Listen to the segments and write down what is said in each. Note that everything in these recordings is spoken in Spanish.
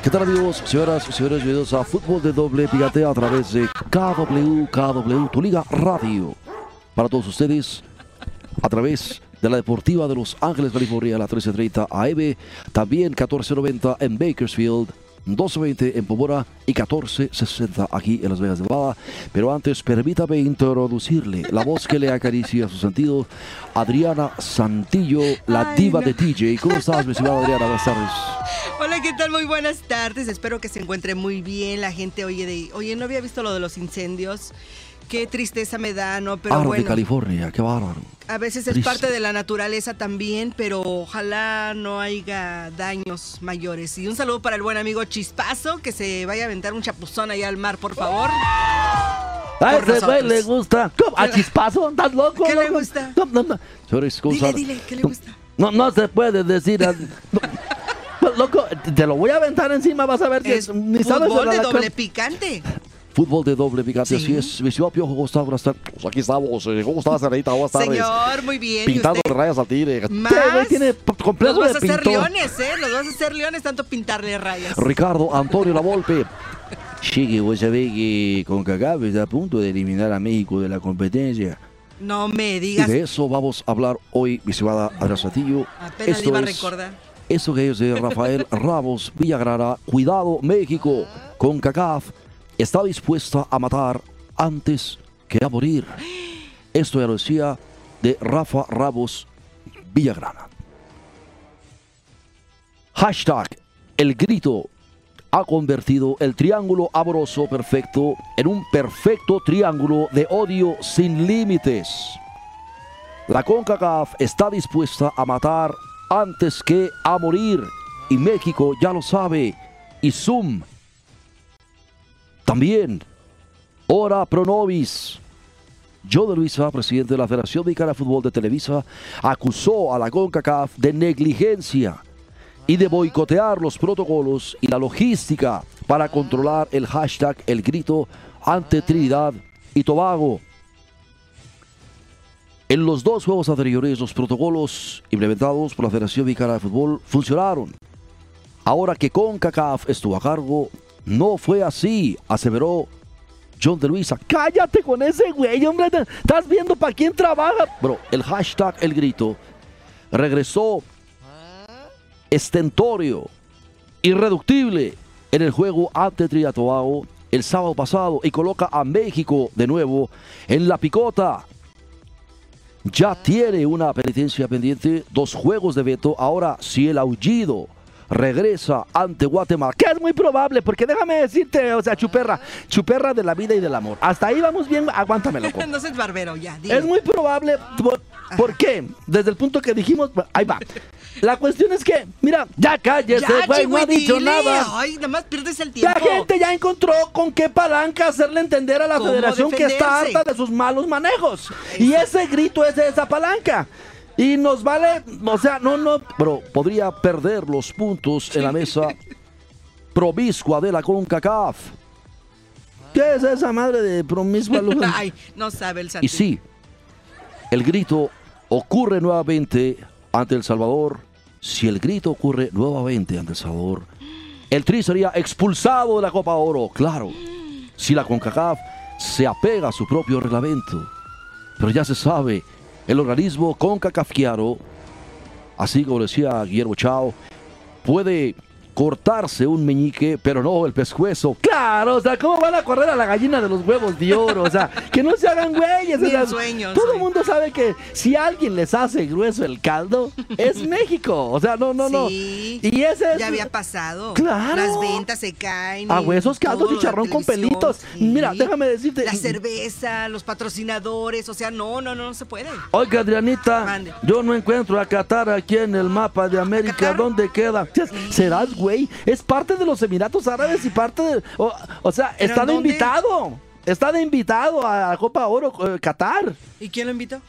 ¿Qué tal amigos, señoras y señores? Bienvenidos a Fútbol de Doble Picante a través de KW, KW, tu liga radio. Para todos ustedes, a través de la Deportiva de Los Ángeles, California, a la 1330 AM, también 1490 en Bakersfield, 1220 en Pomora y 1460 aquí en Las Vegas, Nevada. Pero antes, permítame introducirle la voz que le acaricia su sentido, Adriana Santillo, la Ay, diva no. de TJ. ¿Cómo estás, mi estimada Adriana? Buenas tardes. Hola, ¿qué tal? Muy buenas tardes. Espero que se encuentre muy bien la gente. Oye, de, oye, no había visto lo de los incendios. Qué tristeza me da, ¿no? Pero bueno, California, qué bárbaro. a veces es Triste. parte de la naturaleza también, pero ojalá no haya daños mayores. Y un saludo para el buen amigo Chispazo, que se vaya a aventar un chapuzón allá al mar, por favor. A Por ese güey nosotros. le gusta. ¿Cómo? ¿A chispazo? ¿Estás loco? ¿Qué le loco? gusta? No, no, no. Señores, ¿cómo Dile, dile, ¿qué le gusta? No, no se puede decir. a- no. Pues, Loco, te lo voy a aventar encima, vas a ver que Es ni sabes fútbol de la- doble picante. Fútbol de doble picante, Sí. así es. Mi Piojo, ¿cómo estás? Buenas tardes. Pues aquí estamos. eh, ¿Cómo estás, Anita? Buenas tardes. Señor, muy bien. ¿y Pintando de rayas al tigre. Más. Tiene complejo Los vas de a hacer pintor. leones, ¿eh? Los vas a hacer leones, tanto pintarle rayas. Ricardo Antonio Lavolpe. Que vos sabés que CONCACAF está a punto de eliminar a México de la competencia. No me Y digas. de eso vamos a hablar hoy, mi estimada Adriana Satillo. Apenas Esto iba a es, recordar. esto que es de Rafael Ramos Villagrana. Cuidado, México. Con CACAF está dispuesta a matar antes que a morir. Esto ya lo decía de Rafa Ramos Villagrana. Hashtag El Grito ha convertido el triángulo amoroso perfecto en un perfecto triángulo de odio sin límites. La CONCACAF está dispuesta a matar antes que a morir. Y México ya lo sabe. Y Zoom también. Ora pro nobis. Joe de Luisa, presidente de la Federación Mexicana de Fútbol de Televisa, acusó a la CONCACAF de negligencia y de boicotear los protocolos y la logística para controlar el hashtag El Grito ante Trinidad y Tobago. En los dos juegos anteriores, los protocolos implementados por la Federación Mexicana de Fútbol funcionaron. Ahora que CONCACAF estuvo a cargo, no fue así, aseveró John de Luisa. Cállate con ese güey, hombre. Estás viendo para quién trabaja. Bro, el hashtag El Grito regresó estentorio, irreductible en el juego ante Trinidad el sábado pasado y coloca a México de nuevo en la picota. Ya tiene una penitencia pendiente, dos juegos de veto. Ahora, si el aullido regresa ante Guatemala, que es muy probable, porque déjame decirte, o sea, chuperra, chuperra de la vida y del amor. Hasta ahí vamos bien, aguántame, loco. no seas barbero, ya. dile. Es muy probable. ¿Por, por qué? Desde el punto que dijimos, ahí va. La cuestión es que, mira, ya cállese, güey, no ha dicho dile. nada. Ay, nada más pierdes el La gente ya encontró con qué palanca hacerle entender a la ¿Cómo federación que está harta de sus malos manejos. Y ese grito es de esa palanca. Y nos vale, o sea, no, no, pero podría perder los puntos en la mesa promiscua de la CONCACAF. ¿Qué es esa madre de promiscua? Ay, no sabe el. Y sí, el grito ocurre nuevamente ante El Salvador. Si el grito ocurre nuevamente ante El Salvador, el Tri sería expulsado de la Copa Oro, claro. Si la CONCACAF se apega a su propio reglamento. Pero ya se sabe, el organismo CONCACAFiano, así como decía Guillermo Chao, puede cortarse un meñique, pero no el pescuezo. Claro, o sea, ¿cómo van a correr a la gallina de los huevos de oro? O sea, que no se hagan güeyes. O sea, sueños, todo el mundo sabe que si alguien les hace grueso el caldo, es México. O sea, no, no, no. Sí. Y ese es... Ya había pasado. Claro. Las ventas se caen. A huesos, caldo, chicharrón con pelitos. sí. Mira, déjame decirte. La cerveza, los patrocinadores, o sea, no, no, no, no se puede. Oiga, Adrianita, Mande. yo no encuentro a Qatar aquí en el mapa de América. ¿Dónde queda? Serás, güey. Es parte de los Emiratos Árabes y parte de. O, o sea, ¿Pero está de invitado. Está de invitado a la Copa Oro eh, Qatar. ¿Y quién lo invitó?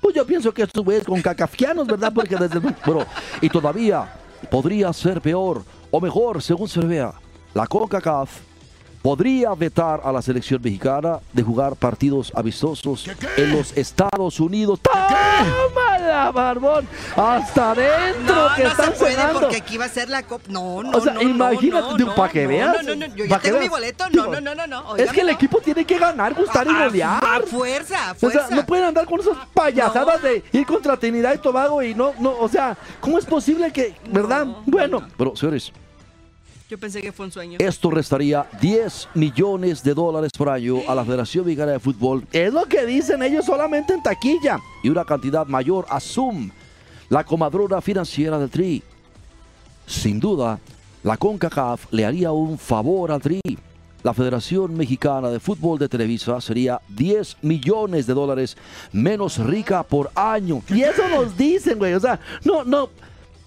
Pues yo pienso que estos güeyes con cacafianos, ¿verdad? Porque desde. Bueno, y todavía podría ser peor o mejor, según se vea. La CONCACAF podría vetar a la selección mexicana de jugar partidos amistosos en los Estados Unidos. ¡Tómala, barbón! ¡Hasta adentro No, que no están se puede cenando! porque aquí va a ser la copa. No, no, O sea, no, imagínate, no, digo, no, pa' que no, veas, No, no, no, yo ya tengo mi boleto. No, no, no, no, no. Es que el equipo tiene que ganar, gustar y no. golear. A fuerza, a O fuerza. sea, no pueden andar con esas payasadas de ir contra Trinidad y Tobago y no, no, o sea, ¿cómo es posible que, verdad? No, bueno, pero señores, Yo pensé que fue un sueño. esto restaría 10 millones de dólares por año a la Federación Mexicana de Fútbol. Es lo que dicen ellos solamente en taquilla y una cantidad mayor a Zoom, la comadrona financiera del Tri. Sin duda, la CONCACAF le haría un favor al Tri. La Federación Mexicana de Fútbol de Televisa sería 10 millones de dólares menos rica por año. Y eso nos dicen, güey. O sea, no, no.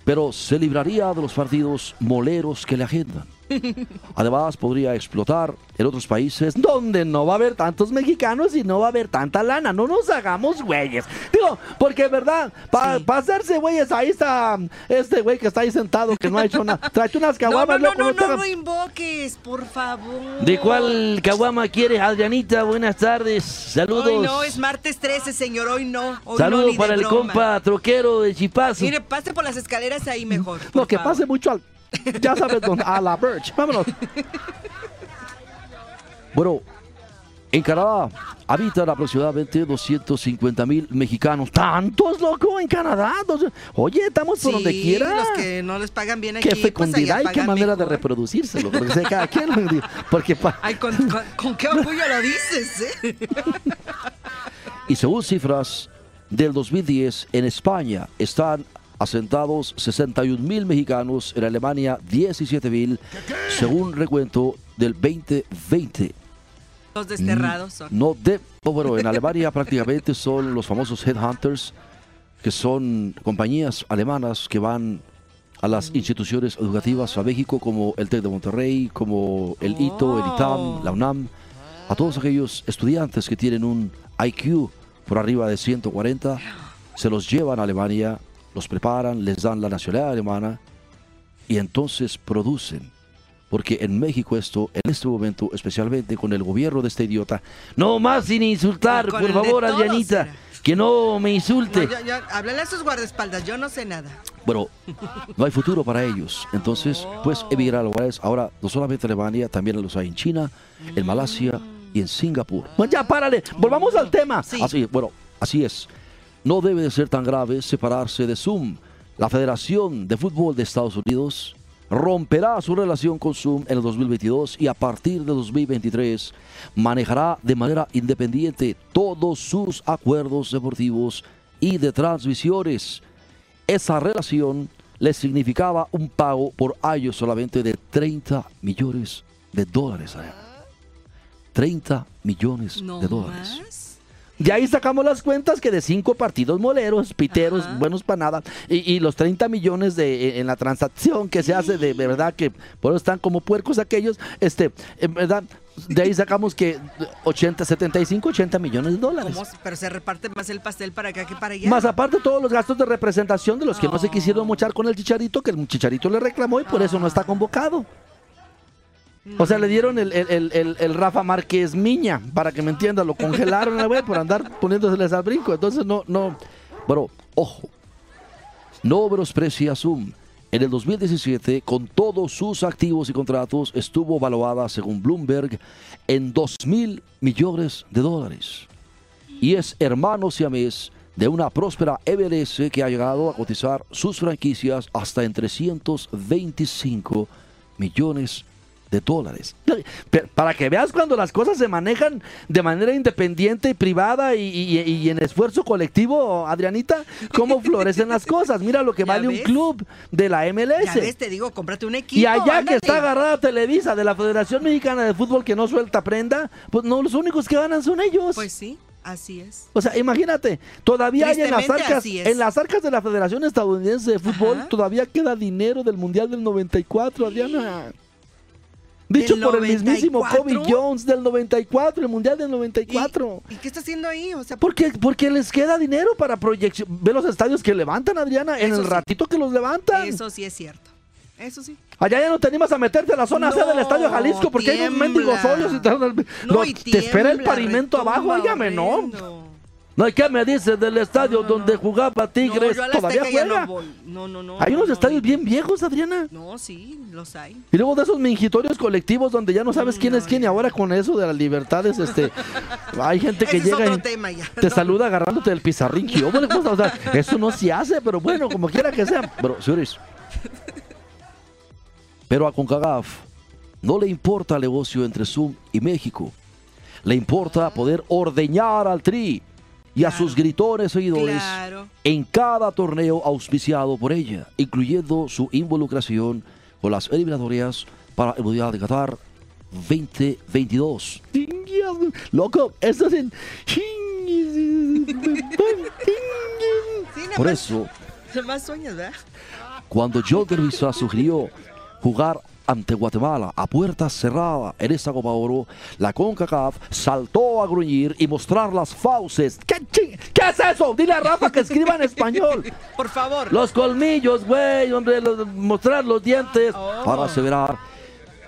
Pero se libraría de los partidos moleros que le agendan. Además, podría explotar en otros países donde no va a haber tantos mexicanos y no va a haber tanta lana. No nos hagamos güeyes. Digo, porque, ¿verdad? Para Sí. hacerse güeyes, ahí está este güey que está ahí sentado, que no ha hecho nada. Tráete unas No, no, caguamas, no, loco, no, no no lo invoques, por favor. ¿De cuál caguama quieres, Adrianita? Buenas tardes. Saludos. Hoy no, es martes 13, señor, hoy no. Hoy no, Saludos de para el broma. compa troquero de Chipazo. Mire, pase por las escaleras ahí mejor. No, por que favor. pase mucho al. Ya sabes dónde. A la Birch. Vámonos. Bueno, en Canadá habitan aproximadamente 250 mil mexicanos. ¿Tantos, loco? En Canadá. Oye, estamos por Sí, donde quiera. los que no les pagan bien aquí. Qué pues, fecundidad allá y qué manera de mejor. reproducirse. loco, Porque sé cada quien. Porque pa- Ay, con, con- con qué orgullo lo dices, ¿eh? Y según cifras del 2010, en España están asentados 61 mil mexicanos, en Alemania 17 mil, según recuento del 2020. Los desterrados son. No de, oh, bueno, en Alemania prácticamente son los famosos headhunters, que son compañías alemanas que van a las instituciones educativas a México, como el TEC de Monterrey, como el ITO, el ITAM, la UNAM, a todos aquellos estudiantes que tienen un IQ por arriba de 140, se los llevan a Alemania, los preparan, les dan la nacionalidad alemana y entonces producen. Porque en México esto, en este momento, especialmente con el gobierno de este idiota, no más sin insultar, por favor, Adrianita, será. que no me No, insulte. yo, yo, háblale a sus guardaespaldas, yo no sé nada. Bueno, no hay futuro para ellos. Entonces, pues emigrar a lugares. Ahora, no solamente en Alemania, también los hay en China, en Malasia y en Singapur. Bueno, ya párale, volvamos al tema. Sí. Así, bueno, así es. No debe de ser tan grave separarse de Zoom. La Federación de Fútbol de Estados Unidos romperá su relación con Zoom en el 2022 y a partir de 2023 manejará de manera independiente todos sus acuerdos deportivos y de transmisiones. Esa relación le significaba un pago por año solamente de 30 millones de dólares. a él. 30 millones No de dólares. más. De ahí sacamos las cuentas que de cinco partidos moleros, piteros, Ajá. buenos para nada, y, y los 30 millones de, en- en la transacción que se hace, de, de verdad que por eso están como puercos aquellos, este, en verdad, de ahí sacamos que 80, 75, 80 millones de dólares. ¿Cómo? Pero se reparte más el pastel para acá que para allá. Más aparte todos los gastos de representación de los que no se quisieron mochar con el chicharito, que el chicharito le reclamó y por eso no está convocado. O sea, le dieron el, el- el- el- Rafa Márquez Miña, para que me entienda, lo congelaron güey, por andar poniéndoseles al brinco. Entonces, no, no. Bueno, ojo, no menosprecia Zoom. En el 2017, con todos sus activos y contratos, estuvo valuada, según Bloomberg, en 2 mil millones de dólares. Y es hermano siamés de una próspera MLS que ha llegado a cotizar sus franquicias hasta en 325 millones de dólares. Para que veas cuando las cosas se manejan de manera independiente y privada y, en esfuerzo colectivo, Adrianita, cómo florecen las cosas. Mira lo que vale un club de la MLS. Ya ves, te digo, cómprate un equipo. Y allá que está agarrada Televisa de la Federación Mexicana de Fútbol que no suelta prenda, pues no, los únicos que ganan son ellos. Pues sí. Así es. O sea, imagínate, todavía hay en las arcas, en las arcas de la Federación Estadounidense de Fútbol, todavía queda dinero del Mundial del 94, Adriana. Dicho por el mismísimo Kobe Jones del 94, el Mundial del 94. ¿Y, qué está haciendo ahí? O sea, porque, porque les queda dinero para proyección. Ve los estadios que levantan, Adriana, en el ratito que los levantan. Eso sí es cierto. Eso sí. Allá ya no te animas a meterte a la zona C del Estadio Jalisco porque hay unos mendigos hoyos y te, te espera el pavimento abajo. Óigame, no. No, ¿qué me dices del estadio donde jugaba Tigres? Todavía juega. No, no, no, hay unos estadios bien viejos, Adriana. No, sí, los hay. Y luego de esos mingitorios colectivos donde ya no sabes quién es quién y ahora con eso de las libertades, este, hay gente que llega y te saluda agarrándote del pizarrín. O sea, eso no se hace, pero bueno, como quiera que sea. Pero, señores, pero a Concagaf no le importa el negocio entre Zoom y México. Le importa poder ordeñar al Tri y a sus gritones seguidores en cada torneo auspiciado por ella, incluyendo su involucración con las eliminatorias para el Mundial de Qatar 2022. Loco, esto es en... Por eso, cuando Jordan Luisa sugirió jugar ante Guatemala a puertas cerradas en esta Copa Oro, la CONCACAF saltó a gruñir y mostrar las fauces. ¿Qué, ¿Qué es eso? Dile a Rafa que escriba en español. Por favor. Los colmillos, güey, hombre, mostrar los dientes oh. para aseverar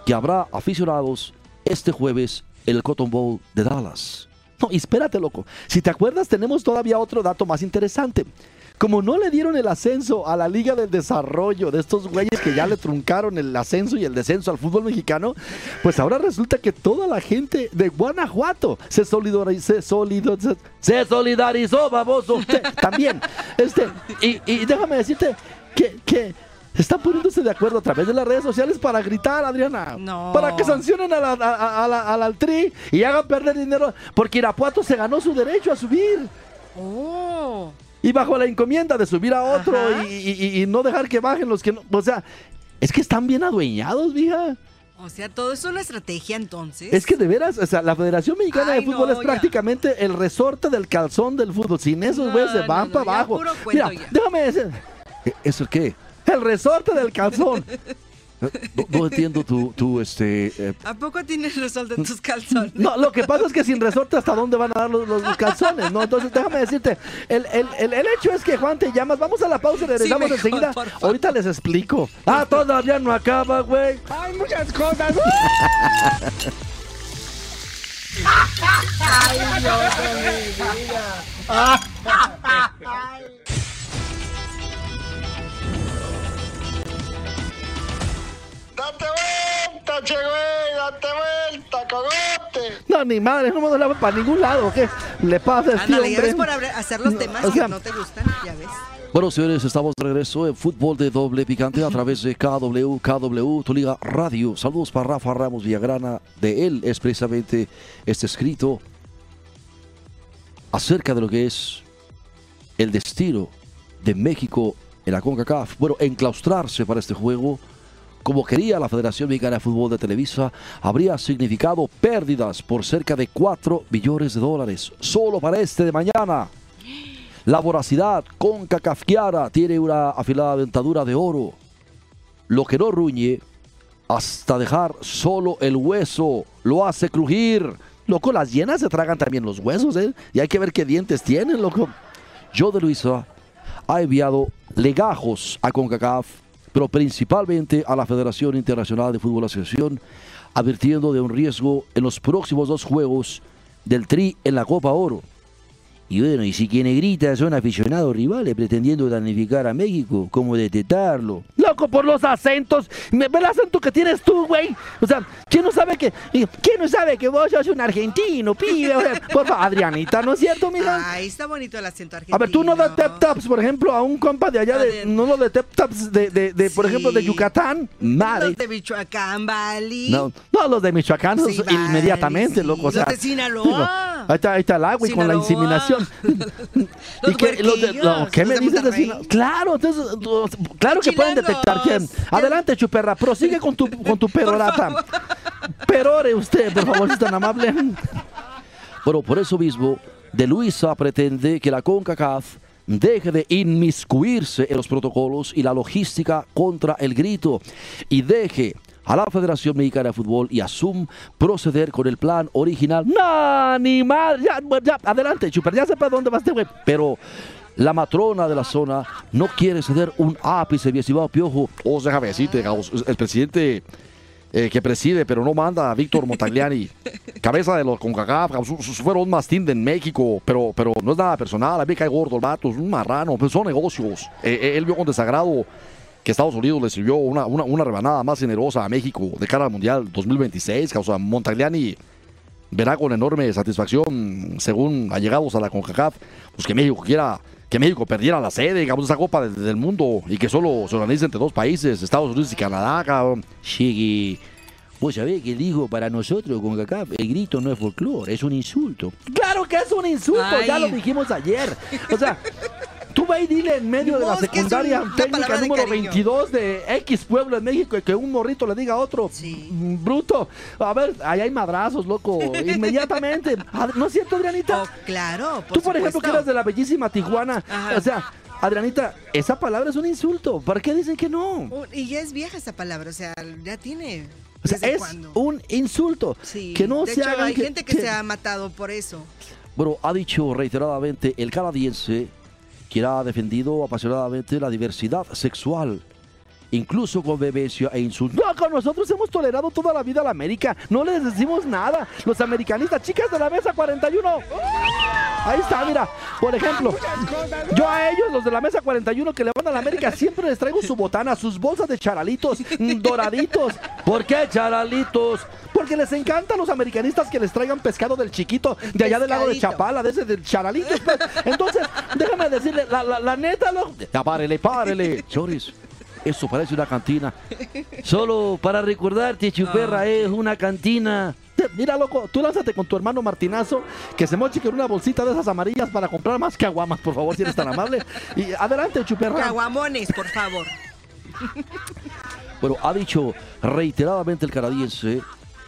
que habrá aficionados este jueves en el Cotton Bowl de Dallas. No, espérate, loco. Si te acuerdas, tenemos todavía otro dato más interesante. Como no le dieron el ascenso a la Liga del Desarrollo de estos güeyes que ya le truncaron el ascenso y el descenso al fútbol mexicano, pues ahora resulta que toda la gente de Guanajuato se solidarizó, se, se solidarizó, baboso. también. Este, y, déjame decirte que, que están poniéndose de acuerdo a través de las redes sociales para gritar, Adriana. No. Para que sancionen a la, a, Tri y hagan perder dinero. Porque Irapuato se ganó su derecho a subir. Oh y bajo la encomienda de subir a otro y, no dejar que bajen los que no. O sea, es que están bien adueñados, vieja. O sea, todo es una estrategia entonces. Es que de veras, o sea, la Federación Mexicana de Fútbol es prácticamente el resorte del calzón del fútbol. Sin esos güeyes se van para abajo. Mira, déjame decir. ¿E-, ¿Eso qué? El resorte del calzón. No, entiendo tu, este... Eh, ¿A poco tienes resorte en tus calzones? No, lo que pasa es que sin resorte hasta dónde van a dar los, calzones, ¿no? Entonces déjame decirte, el, hecho es que Juan te llamas, vamos a la pausa y regresamos enseguida. Ahorita les explico. Ah, todavía no acaba, güey. Hay muchas cosas. ¡Date vuelta, che, güey! ¡Date vuelta, cogote! No, ni madre, no me doy para ningún lado. ¿Qué le pasa a este Ándale, ya ves por hacer los temas que no te gustan, ya ves. Bueno, señores, estamos de regreso en Fútbol de Doble Picante a través de KW, KW, tu liga radio. Saludos para Rafa Ramos Villagrana. De él es precisamente este escrito acerca de lo que es el destino de México en la CONCACAF. Bueno, enclaustrarse para este juego como quería la Federación Mexicana de Fútbol de Televisa, habría significado pérdidas por cerca de 4 billones de dólares solo para este de mañana. La voracidad con Cacafquiara tiene una afilada dentadura de oro. Lo que no ruñe hasta dejar solo el hueso lo hace crujir. Loco, las llenas se tragan también los huesos, ¿eh? Y hay que ver qué dientes tienen, loco. Yo de Luisa ha enviado legajos a CONCACAF pero principalmente a la Federación Internacional de Fútbol Asociación, advirtiendo de un riesgo en los próximos dos juegos del Tri en la Copa Oro. Y bueno, y si quienes gritan son aficionados rivales pretendiendo damnificar a México, ¿cómo detectarlo? Loco, por los acentos. Me ve el acento que tienes tú, güey. O sea, ¿quién no sabe que, quién no sabe que vos sos un argentino, pibe? O sea, por favor, Adrianita, ¿no es cierto, mira? Ay, está bonito el acento argentino. A ver, tú no das tap taps, por ejemplo, a un compa de allá de, no lo de tap taps de, de, de, por Sí. ejemplo, de Yucatán. Madre. Los de Michoacán, Bali. No, no, los de Michoacán, Sí, esos vale, inmediatamente, sí. loco. O sea, Los de Sinaloa. Ahí está, ahí está el agua y con la inseminación. Los qué- los de- huerquillos, no, ¿Qué los me dices de? Claro, entonces, claro que pueden detectar quién. Adelante, chuperra, prosigue con tu, con tu perorata. Perore usted, por favor, si es tan amable. Bueno, por eso mismo, De Luisa pretende que la CONCACAF deje de inmiscuirse en los protocolos y la logística contra el grito y deje a la Federación Mexicana de Fútbol y a ZUM proceder con el plan original. No, ni mal. Ya, ya, adelante, chuper, ya sepa dónde va este güey. Pero la matrona de la zona no quiere ceder un ápice, mi estimado Piojo. O sea, déjame decirte, el presidente eh, que preside, pero no manda, Víctor Montagliani, cabeza de los CONCACAF, fueron un mastín de México, pero, pero no es nada personal, a mí me cae gordo el vato, es un marrano, pues son negocios. Eh, eh, él vio con desagrado que Estados Unidos le sirvió una, una, una rebanada más generosa a México de cara al Mundial 2026, o sea, Montagliani verá con enorme satisfacción, según allegados a la CONCACAF, pues que México quiera que México perdiera la sede, digamos, esa Copa de- del Mundo y que solo se organice entre dos países, Estados Unidos y Canadá, cabrón. Llegue. Vos sabés que dijo para nosotros con CACAF, el grito no es folclore, es un insulto. Claro que es un insulto, ya lo dijimos ayer. O sea, dile en medio de la secundaria un- técnica de número cariño. 22 de X pueblo en México y que un morrito le diga a otro, Sí. "Mm, bruto, a ver, ahí hay madrazos, loco, inmediatamente. ¿No es cierto, Adrianita? Oh, claro, por Tú, por ejemplo, que eres de la bellísima Tijuana, Ajá. o sea, Adrianita, esa palabra es un insulto. ¿Por qué dicen que no? Un- Y ya es vieja esa palabra, o sea, ya tiene. O sea, ¿Desde es cuándo? un insulto. Sí, que no de se hecho, hagan hay que- gente que, que- se ha matado por eso. Bueno, ha dicho reiteradamente el canadiense, quien ha defendido apasionadamente la diversidad sexual, incluso con vehemencia e insultos. No, con nosotros hemos tolerado toda la vida a la América. No les decimos nada. Los americanistas, chicas de la mesa 41. Ahí está, mira. Por ejemplo, yo a ellos, los de la mesa 41 que le van a la América, siempre les traigo su botana, sus bolsas de charalitos, mm, doraditos. ¿Por qué charalitos? Porque les encanta a los americanistas que les traigan pescado del chiquito, de allá del lago de. Chapala, de ese del charalitos. pues. Entonces, déjame decirle, la, la- la neta, lo, Ya párele, párele. Choris, esto parece una cantina. Solo para recordarte, Chuperra, Ah. es una cantina. Mira, loco, tú lánzate con tu hermano Martinazo, que se moche con una bolsita de esas amarillas para comprar más caguamas, por favor, si eres tan amable. Y adelante, chuperra. Caguamones, por favor. Bueno, ha dicho reiteradamente el canadiense,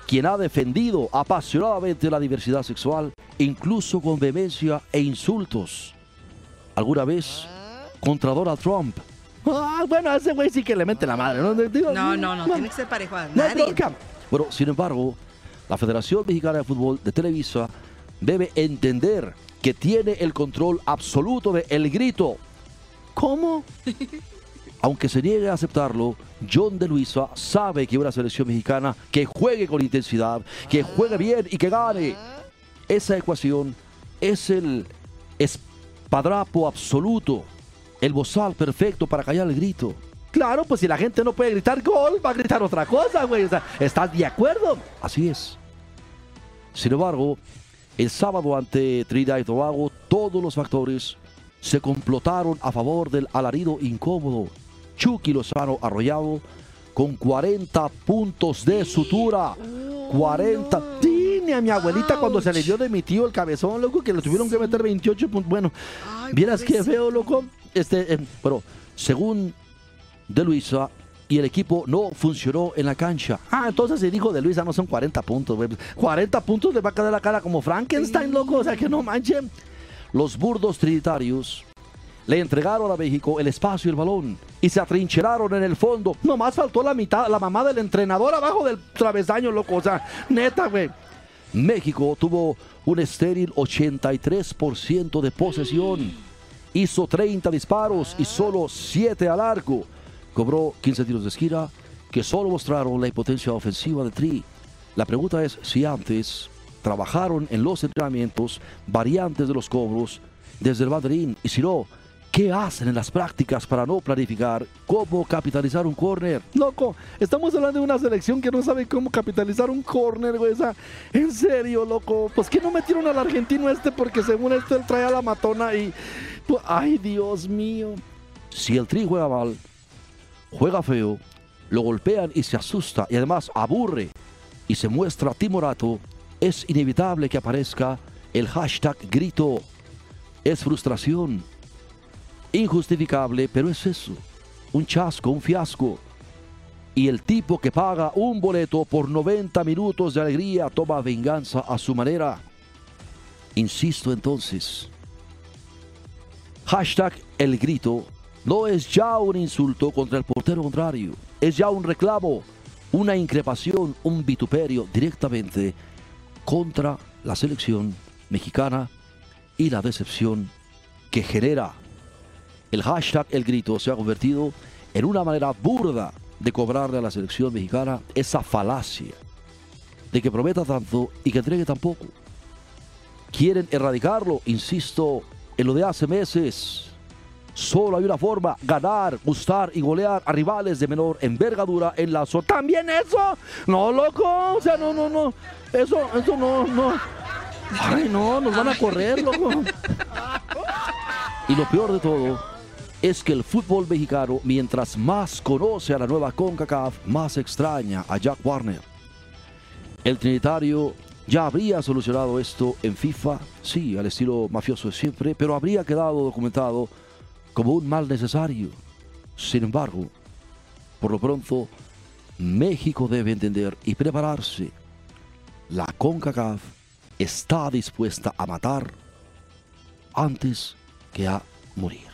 quien ha defendido apasionadamente la diversidad sexual, incluso con vehemencia e insultos. ¿Alguna vez contra Donald Trump? Ah, bueno, a ese güey sí que le mete la madre, ¿no? No, no, no, tiene que ser parejo a No nadie. bronca. Bueno, sin embargo, la Federación Mexicana de Fútbol de Televisa debe entender que tiene el control absoluto de El Grito. ¿Cómo? Aunque se niegue a aceptarlo, John de Luisa sabe que una selección mexicana que juegue con intensidad, que juegue bien y que gane. Esa ecuación es el espadrapo absoluto, el bozal perfecto para callar el grito. Claro, pues si la gente no puede gritar gol, va a gritar otra cosa, güey. O sea, ¿estás de acuerdo? Así es. Sin embargo, el sábado ante Trinidad y Tobago, todos los factores se complotaron a favor del alarido incómodo. Chucky Lozano arrollado con 40 puntos de sutura. 40. Tiene a mi abuelita cuando se le dio de mi tío el cabezón, loco, que le tuvieron que meter 28 puntos. Bueno, vieras qué feo, loco. Este, eh, pero según De Luisa y el equipo no funcionó en la cancha. Ah, entonces si dijo de Luisa no son 40 puntos, güey. 40 puntos le va a caer la cara como Frankenstein, loco. O sea que no manchen. Los burdos trinitarios le entregaron a México el espacio y el balón y se atrincheraron en el fondo. Nomás faltó la mitad, la mamá del entrenador abajo del travesaño, loco. O sea, neta, güey. México tuvo un estéril 83% de posesión. Hizo 30 disparos y solo 7 al arco. Cobró 15 tiros de esquina que solo mostraron la impotencia ofensiva de Tri. La pregunta es si antes trabajaron en los entrenamientos variantes de los cobros desde el banderín. Y si no, ¿qué hacen en las prácticas para no planificar cómo capitalizar un córner? Loco, estamos hablando de una selección que no sabe cómo capitalizar un córner, güey. O sea, en serio, loco. Pues que no metieron al argentino este porque según esto él trae a la matona y. pues, ay, Dios mío. Si el Tri juega mal, juega feo, lo golpean y se asusta y además aburre y se muestra timorato, es inevitable que aparezca el hashtag grito. Es frustración. Injustificable, pero es eso. Un chasco, un fiasco. Y el tipo que paga un boleto por 90 minutos de alegría toma venganza a su manera. Insisto entonces. Hashtag el grito no es ya un insulto contra el portero contrario, es ya un reclamo, una increpación, un vituperio directamente contra la selección mexicana y la decepción que genera. El hashtag El Grito se ha convertido en una manera burda de cobrarle a la selección mexicana esa falacia de que prometa tanto y que entregue tan poco. Quieren erradicarlo, insisto, en lo de hace meses. Solo hay una forma, ganar, gustar y golear a rivales de menor envergadura en la zona. ¿También eso? No, loco. O sea, no, no, no. Eso, eso no, no. Ay, no, nos van a correr, loco. Y lo peor de todo es que el fútbol mexicano, mientras más conoce a la nueva CONCACAF, más extraña a Jack Warner. El Trinitario ya habría solucionado esto en FIFA, sí, al estilo mafioso de siempre, pero habría quedado documentado como un mal necesario. Sin embargo, por lo pronto, México debe entender y prepararse. La CONCACAF está dispuesta a matar antes que a morir.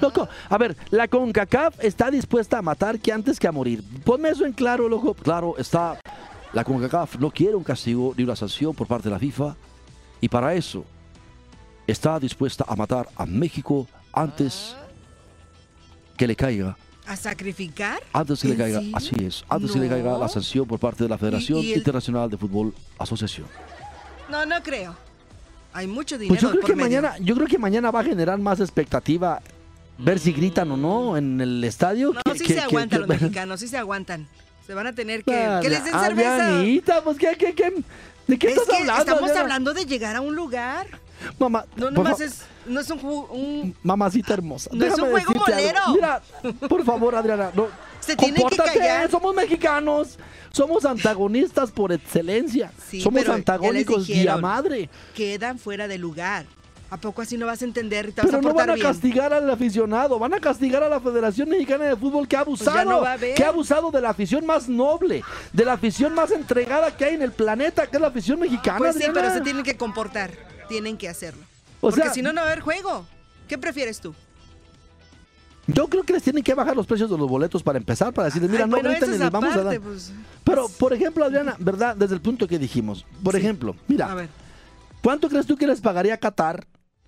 Loco, a ver, la CONCACAF está dispuesta a matar que antes que a morir. Ponme eso en claro, loco. Claro, está. La CONCACAF no quiere un castigo ni una sanción por parte de la FIFA y para eso está dispuesta a matar a México antes que le caiga. ¿A sacrificar? Antes que le ¿En caiga, serio? así es, antes que le caiga No. la sanción por parte de la Federación y el- Internacional de Fútbol Asociación. No, no creo. Hay mucho dinero Pues yo creo por que medio. mañana, yo creo que mañana va a generar más expectativa ver si gritan o no en el estadio. No, que- sí que- se aguantan que- los mexicanos, sí se aguantan. Se van a tener que... Que les den cerveza. Pues ¿qué, qué, qué? ¿De qué Es estás hablando? estamos hablando de llegar a un lugar. Mamá, No nomás es... No es un, un- Mamacita hermosa. No es un déjame juego decirte algo. molero. Mira, por favor, Adriana, no. Se tienen que callar. Somos mexicanos. Somos antagonistas por excelencia. Sí, Somos antagónicos día dijeron. madre. quedan fuera de lugar. ¿A poco así no vas a entender y te vas Pero a no van a bien? castigar al aficionado, van a castigar a la Federación Mexicana de Fútbol que ha abusado, Pues no va a que ha abusado de la afición más noble, de la afición más entregada que hay en el planeta, que es la afición mexicana. Pues sí, Adriana. pero se tienen que comportar. Tienen que hacerlo. O Porque si no, no va a haber juego. ¿Qué prefieres tú? Yo creo que les tienen que bajar los precios de los boletos para empezar, para decirles, mira, Ay, no es les vamos a dar. pues. Pero, por ejemplo, Adriana, ¿verdad? Desde el punto que dijimos, por Sí. ejemplo, mira, A ver. ¿cuánto crees tú que les pagaría Qatar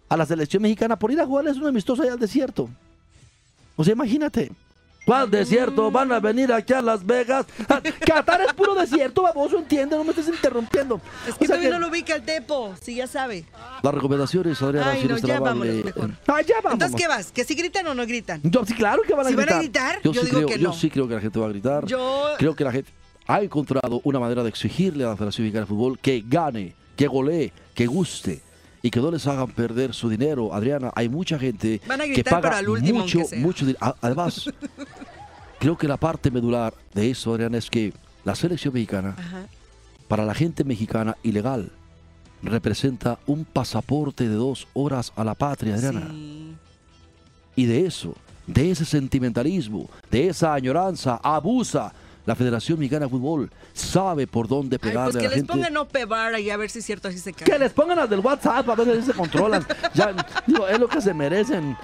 a la selección mexicana por ir a jugarles un amistoso allá al desierto? O sea, imagínate. ¿Cuál desierto? Van a venir aquí a Las Vegas. Ah, Qatar es puro desierto, baboso, entiende, no me estés interrumpiendo. Es O que sea todavía que- no lo ubica el Tepo, sí, ya sabe. Las recomendaciones, Adriana, Ay, si no, tan ya vámonos mejor. Ah, ya vamos. Entonces, ¿qué vas? ¿Que si gritan o no gritan? Yo, sí, claro que van a Si van gritar. a gritar, Yo, yo, sí digo creo, que yo no. sí creo que la gente va a gritar. Yo- Creo que la gente ha encontrado una manera de exigirle a la Federación Mexicana de Fútbol que gane, que golee, que guste y que no les hagan perder su dinero. Adriana, hay mucha gente Van a que paga pero al último, mucho, mucho dinero. Además, creo que la parte medular de eso, Adriana, es que la selección mexicana, Ajá. para la gente mexicana ilegal, representa un pasaporte de dos horas a la patria, Adriana. Sí. Y de eso, de ese sentimentalismo, de esa añoranza, abusa la Federación Mexicana de Fútbol. Sabe por dónde Ay, pegarle pues a que la les gente. pongan OP bar ahí a ver si es cierto, así se cae. Que les pongan las del WhatsApp a ver si se controlan. Ya, digo, es lo que se merecen.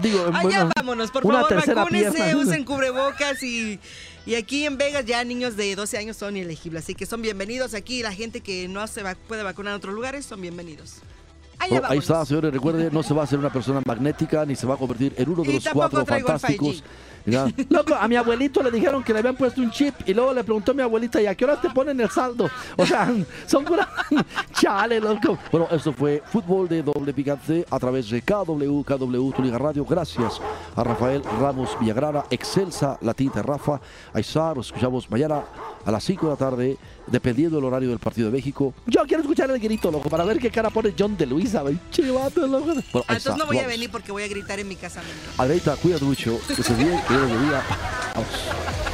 Digo, Ah, bueno, vámonos, por una favor, vacúnense, usen cubrebocas y, y aquí en Vegas ya niños de 12 años son inelegibles, así que son bienvenidos aquí. La gente que no se va- puede vacunar en otros lugares son bienvenidos. Allá Bueno, ahí está, señores. Recuerde, no se va a hacer una persona magnética ni se va a convertir en uno de Y los cuatro traigo el fantásticos. 5G. Ya. Loco, a mi abuelito le dijeron que le habían puesto un chip y luego le preguntó a mi abuelita, ¿y a qué hora te ponen el saldo? O sea, son pura... Chale, loco. Bueno, esto fue fútbol de doble picante a través de KW, KW, Tu Liga Radio. Gracias a Rafael Ramos Villagrara, excelsa la tinta Rafa. Está, nos escuchamos mañana a las 5 de la tarde, dependiendo del horario del partido de México. Yo quiero escuchar el grito, loco, para ver qué cara pone John de Luisa. Chivato, loco. Bueno, Ah, entonces no voy a venir porque voy a gritar en mi casa. Adreita, cuídate mucho, que se bien, que Dios te bendiga.